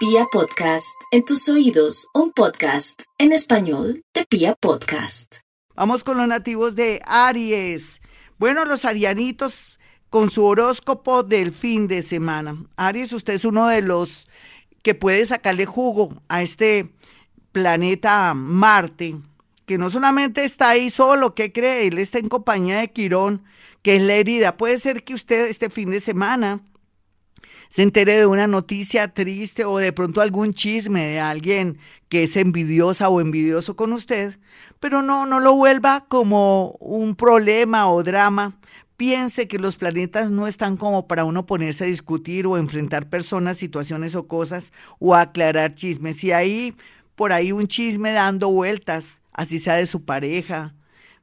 Pia Podcast, en tus oídos, un podcast en español de Pia Podcast. Vamos con los nativos de Aries. Bueno, los arianitos con su horóscopo del fin de semana. Aries, usted es uno de los que puede sacarle jugo a este planeta Marte, que no solamente está ahí solo, ¿qué cree? Él está en compañía de Quirón, que es la herida. Puede ser que usted este fin de semana se entere de una noticia triste o de pronto algún chisme de alguien que es envidiosa o envidioso con usted, pero no, no lo vuelva como un problema o drama. Piense que los planetas no están como para uno ponerse a discutir o enfrentar personas, situaciones o cosas o aclarar chismes. Si hay por ahí un chisme dando vueltas, así sea de su pareja,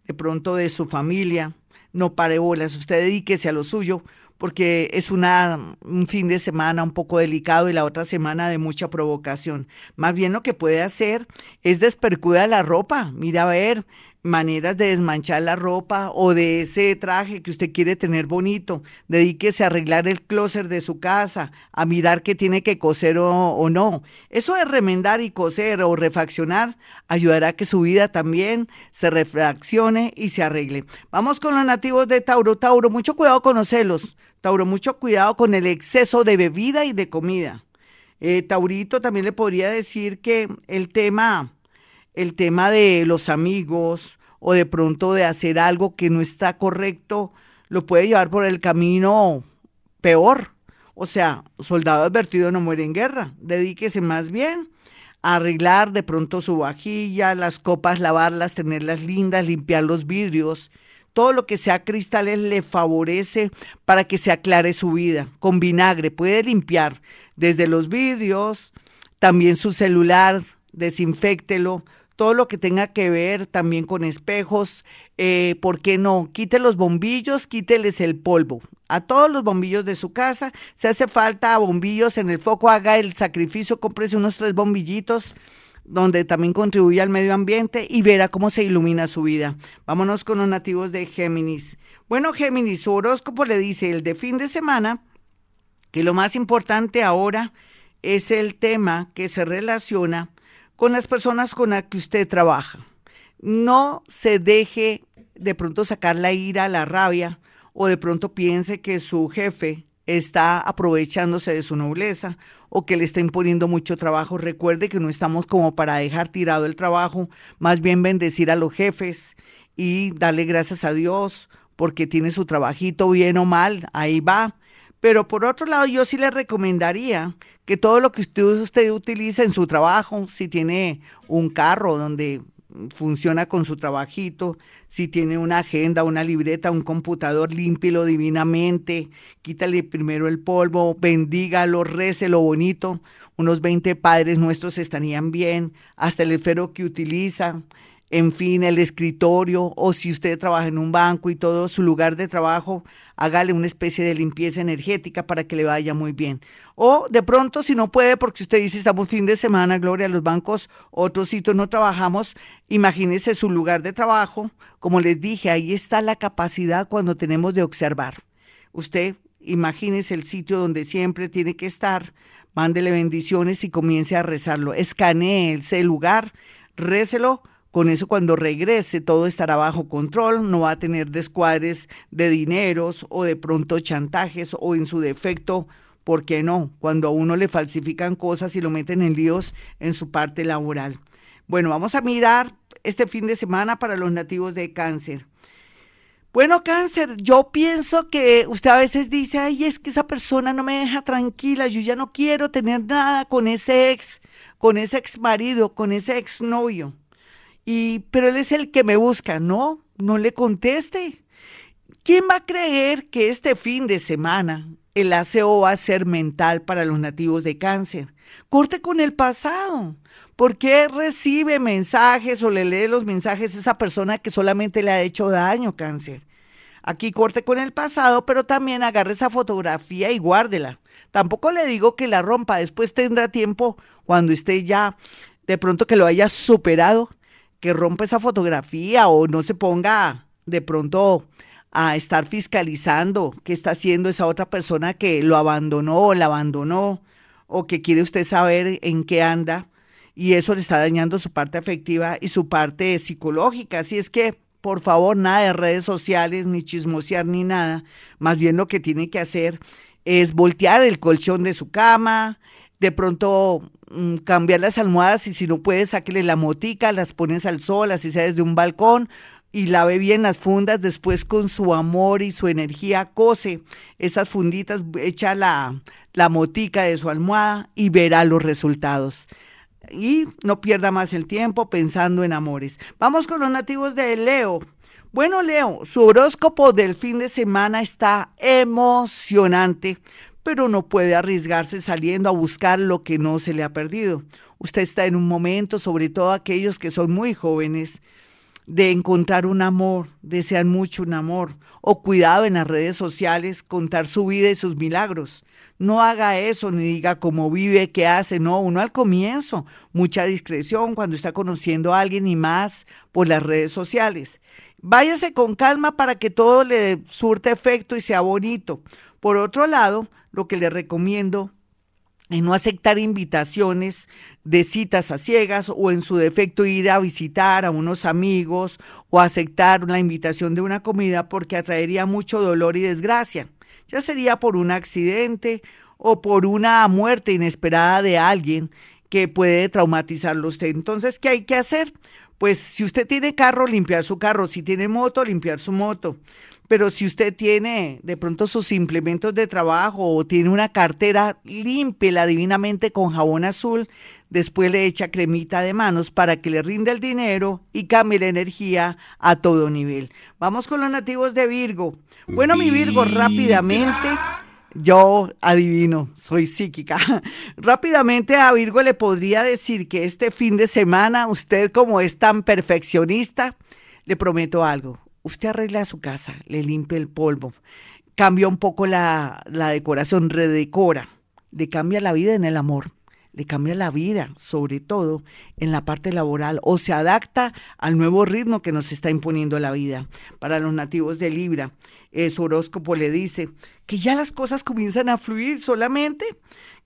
de pronto de su familia, no pare bolas, usted dedíquese a lo suyo, porque es una, un fin de semana un poco delicado y la otra semana de mucha provocación. Más bien lo que puede hacer es despercuda la ropa. Mira a ver maneras de desmanchar la ropa o de ese traje que usted quiere tener bonito. Dedíquese a arreglar el closet de su casa, a mirar qué tiene que coser o, o, no. Eso de remendar y coser o refaccionar ayudará a que su vida también se refraccione y se arregle. Vamos con los nativos de Tauro. Tauro, mucho cuidado con los celos. Tauro, mucho cuidado con el exceso de bebida y de comida. Eh, Taurito también le podría decir que el tema, el tema de los amigos o de pronto de hacer algo que no está correcto, lo puede llevar por el camino peor. O sea, soldado advertido no muere en guerra. Dedíquese más bien a arreglar de pronto su vajilla, las copas, lavarlas, tenerlas lindas, limpiar los vidrios todo lo que sea cristales le favorece para que se aclare su vida. Con vinagre puede limpiar desde los vidrios, también su celular, desinfectelo, todo lo que tenga que ver también con espejos, eh, ¿por qué no? Quite los bombillos, quíteles el polvo. A todos los bombillos de su casa, si hace falta bombillos en el foco, haga el sacrificio, cómprese unos tres bombillitos donde también contribuye al medio ambiente y verá cómo se ilumina su vida. Vámonos con los nativos de Géminis. Bueno, Géminis, su horóscopo le dice el de fin de semana que lo más importante ahora es el tema que se relaciona con las personas con las que usted trabaja. No se deje de pronto sacar la ira, la rabia, o de pronto piense que su jefe está aprovechándose de su nobleza o que le está imponiendo mucho trabajo. Recuerde que no estamos como para dejar tirado el trabajo, más bien bendecir a los jefes y darle gracias a Dios porque tiene su trabajito bien o mal, ahí va. Pero por otro lado, yo sí le recomendaría que todo lo que usted, usted en su trabajo, si tiene un carro donde funciona con su trabajito, si tiene una agenda, una libreta, un computador, límpielo divinamente, quítale primero el polvo, bendígalo, lo bonito. Unos 20 padres nuestros estarían bien, hasta el esfero que utiliza, en fin, el escritorio, o si usted trabaja en un banco y todo su lugar de trabajo, hágale una especie de limpieza energética para que le vaya muy bien. O de pronto, si no puede, porque usted dice estamos fin de semana, Gloria, los bancos, otros sitios no trabajamos, imagínese su lugar de trabajo. Como les dije, ahí está la capacidad cuando tenemos de observar. Usted imagínese el sitio donde siempre tiene que estar, mándele bendiciones y comience a rezarlo. Escanee ese lugar, récelo con eso cuando regrese todo estará bajo control, no va a tener descuadres de dineros o de pronto chantajes o en su defecto, ¿por qué no? Cuando a uno le falsifican cosas y lo meten en líos en su parte laboral. Bueno, vamos a mirar este fin de semana para los nativos de cáncer. Bueno, cáncer, yo pienso que usted a veces dice, ay, es que esa persona no me deja tranquila, yo ya no quiero tener nada con ese ex, con ese ex marido, con ese ex novio. Y, pero él es el que me busca, no, no le conteste. ¿Quién va a creer que este fin de semana el aseo va a ser mental para los nativos de cáncer? Corte con el pasado. ¿Por qué recibe mensajes o le lee los mensajes a esa persona que solamente le ha hecho daño, cáncer? Aquí corte con el pasado, pero también agarre esa fotografía y guárdela. Tampoco le digo que la rompa, después tendrá tiempo cuando esté ya de pronto que lo haya superado que rompa esa fotografía o no se ponga de pronto a estar fiscalizando qué está haciendo esa otra persona que lo abandonó o la abandonó o que quiere usted saber en qué anda y eso le está dañando su parte afectiva y su parte psicológica. Así es que, por favor, nada de redes sociales, ni chismosear, ni nada. Más bien lo que tiene que hacer es voltear el colchón de su cama, de pronto cambiar las almohadas y si no puede, sáquele la motica, las pones al sol, así sea desde un balcón y lave bien las fundas, después con su amor y su energía cose esas funditas, echa la, la motica de su almohada y verá los resultados. Y no pierda más el tiempo pensando en amores. Vamos con los nativos de Leo. Bueno, Leo, su horóscopo del fin de semana está emocionante, pero no puede arriesgarse saliendo a buscar lo que no se le ha perdido. Usted está en un momento, sobre todo aquellos que son muy jóvenes, de encontrar un amor, desean mucho un amor, o cuidado en las redes sociales, contar su vida y sus milagros. No haga eso ni diga cómo vive, qué hace, no, uno al comienzo, mucha discreción cuando está conociendo a alguien y más por las redes sociales. Váyase con calma para que todo le surta efecto y sea bonito. Por otro lado, lo que le recomiendo en no aceptar invitaciones de citas a ciegas o en su defecto ir a visitar a unos amigos o aceptar una invitación de una comida porque atraería mucho dolor y desgracia. Ya sería por un accidente o por una muerte inesperada de alguien que puede traumatizarlo usted. Entonces, ¿qué hay que hacer? Pues si usted tiene carro, limpiar su carro. Si tiene moto, limpiar su moto. Pero si usted tiene de pronto sus implementos de trabajo o tiene una cartera, límpela divinamente con jabón azul. Después le echa cremita de manos para que le rinda el dinero y cambie la energía a todo nivel. Vamos con los nativos de Virgo. Bueno, mi Virgo, rápidamente. Yo adivino, soy psíquica. Rápidamente a Virgo le podría decir que este fin de semana, usted como es tan perfeccionista, le prometo algo usted arregla su casa, le limpia el polvo, cambia un poco la, la decoración, redecora, le cambia la vida en el amor le cambia la vida, sobre todo en la parte laboral, o se adapta al nuevo ritmo que nos está imponiendo la vida. Para los nativos de Libra, eh, su horóscopo le dice que ya las cosas comienzan a fluir solamente,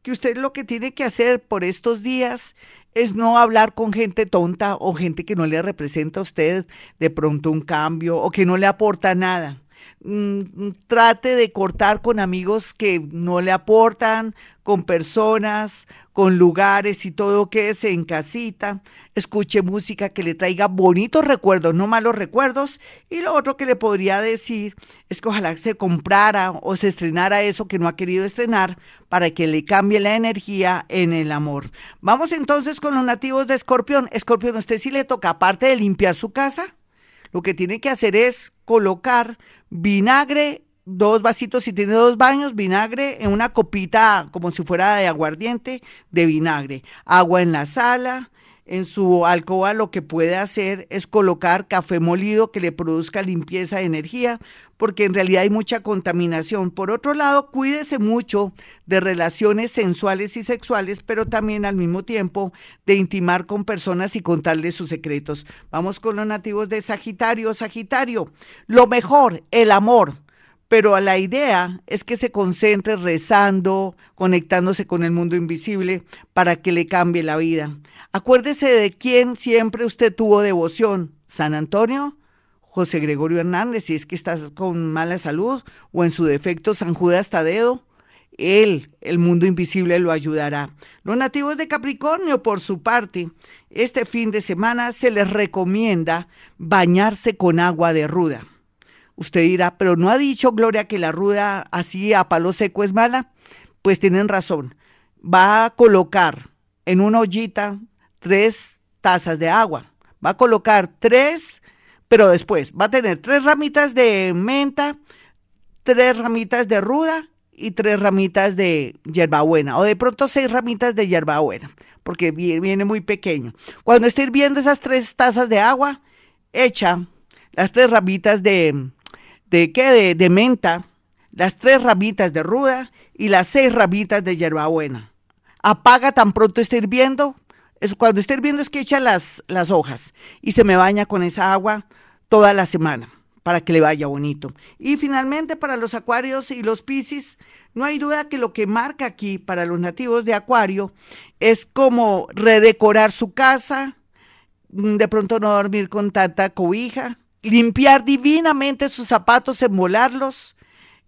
que usted lo que tiene que hacer por estos días es no hablar con gente tonta o gente que no le representa a usted de pronto un cambio o que no le aporta nada. Mm, trate de cortar con amigos que no le aportan, con personas, con lugares y todo que es en casita. Escuche música que le traiga bonitos recuerdos, no malos recuerdos. Y lo otro que le podría decir es que ojalá se comprara o se estrenara eso que no ha querido estrenar para que le cambie la energía en el amor. Vamos entonces con los nativos de Escorpión. Escorpión, ¿usted sí le toca, aparte de limpiar su casa? Lo que tiene que hacer es colocar vinagre, dos vasitos, si tiene dos baños, vinagre en una copita como si fuera de aguardiente de vinagre, agua en la sala, en su alcoba lo que puede hacer es colocar café molido que le produzca limpieza de energía, porque en realidad hay mucha contaminación. Por otro lado, cuídese mucho de relaciones sensuales y sexuales, pero también al mismo tiempo de intimar con personas y contarles sus secretos. Vamos con los nativos de Sagitario. Sagitario, lo mejor, el amor pero la idea es que se concentre rezando, conectándose con el mundo invisible para que le cambie la vida. Acuérdese de quién siempre usted tuvo devoción, San Antonio, José Gregorio Hernández, si es que está con mala salud, o en su defecto San Judas Tadeo, él, el mundo invisible, lo ayudará. Los nativos de Capricornio, por su parte, este fin de semana se les recomienda bañarse con agua de ruda. Usted dirá, pero no ha dicho Gloria que la ruda así a palo seco es mala. Pues tienen razón. Va a colocar en una ollita tres tazas de agua. Va a colocar tres, pero después va a tener tres ramitas de menta, tres ramitas de ruda y tres ramitas de hierbabuena, o de pronto seis ramitas de hierbabuena, porque viene muy pequeño. Cuando esté hirviendo esas tres tazas de agua, echa las tres ramitas de de qué? De, menta, las tres ramitas de ruda y las seis ramitas de hierbabuena. Apaga tan pronto esté hirviendo. Es, cuando esté hirviendo es que echa las, las hojas y se me baña con esa agua toda la semana para que le vaya bonito. Y finalmente para los acuarios y los piscis, no hay duda que lo que marca aquí para los nativos de acuario es como redecorar su casa, mm, de pronto no dormir con tanta cobija, limpiar divinamente sus zapatos, embolarlos,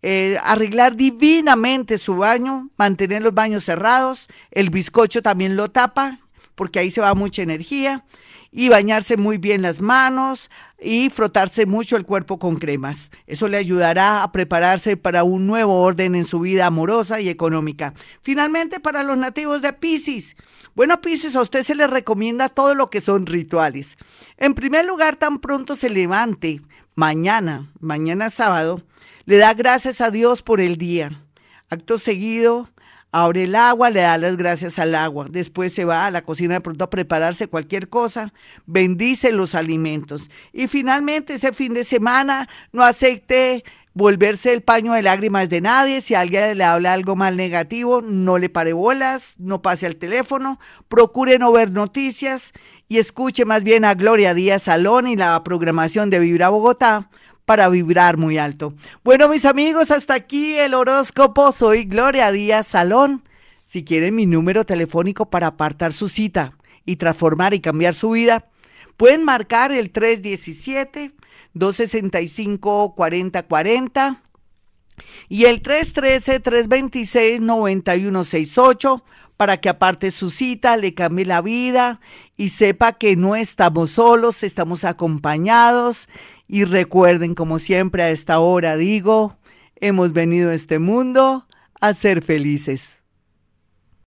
eh, arreglar divinamente su baño, mantener los baños cerrados, el bizcocho también lo tapa, porque ahí se va mucha energía, y bañarse muy bien las manos y frotarse mucho el cuerpo con cremas. Eso le ayudará a prepararse para un nuevo orden en su vida amorosa y económica. Finalmente, para los nativos de Pisces. Bueno, Pisces, a usted se le recomienda todo lo que son rituales. En primer lugar, tan pronto se levante, mañana, mañana sábado, le da gracias a Dios por el día. Acto seguido, abre el agua, le da las gracias al agua. Después se va a la cocina de pronto a prepararse cualquier cosa, bendice los alimentos. Y finalmente, ese fin de semana, no acepte volverse el paño de lágrimas de nadie. Si alguien le habla algo mal negativo, no le pare bolas, no pase al teléfono, procure no ver noticias y escuche más bien a Gloria Díaz Salón y la programación de Vibra Bogotá para vibrar muy alto. Bueno, mis amigos, hasta aquí el horóscopo. Soy Gloria Díaz Salón. Si quieren mi número telefónico para apartar su cita y transformar y cambiar su vida, pueden marcar el 317-265-4040 y el 313-326-9168 para que aparte su cita, le cambie la vida y sepa que no estamos solos, estamos acompañados y recuerden, como siempre a esta hora digo, hemos venido a este mundo a ser felices.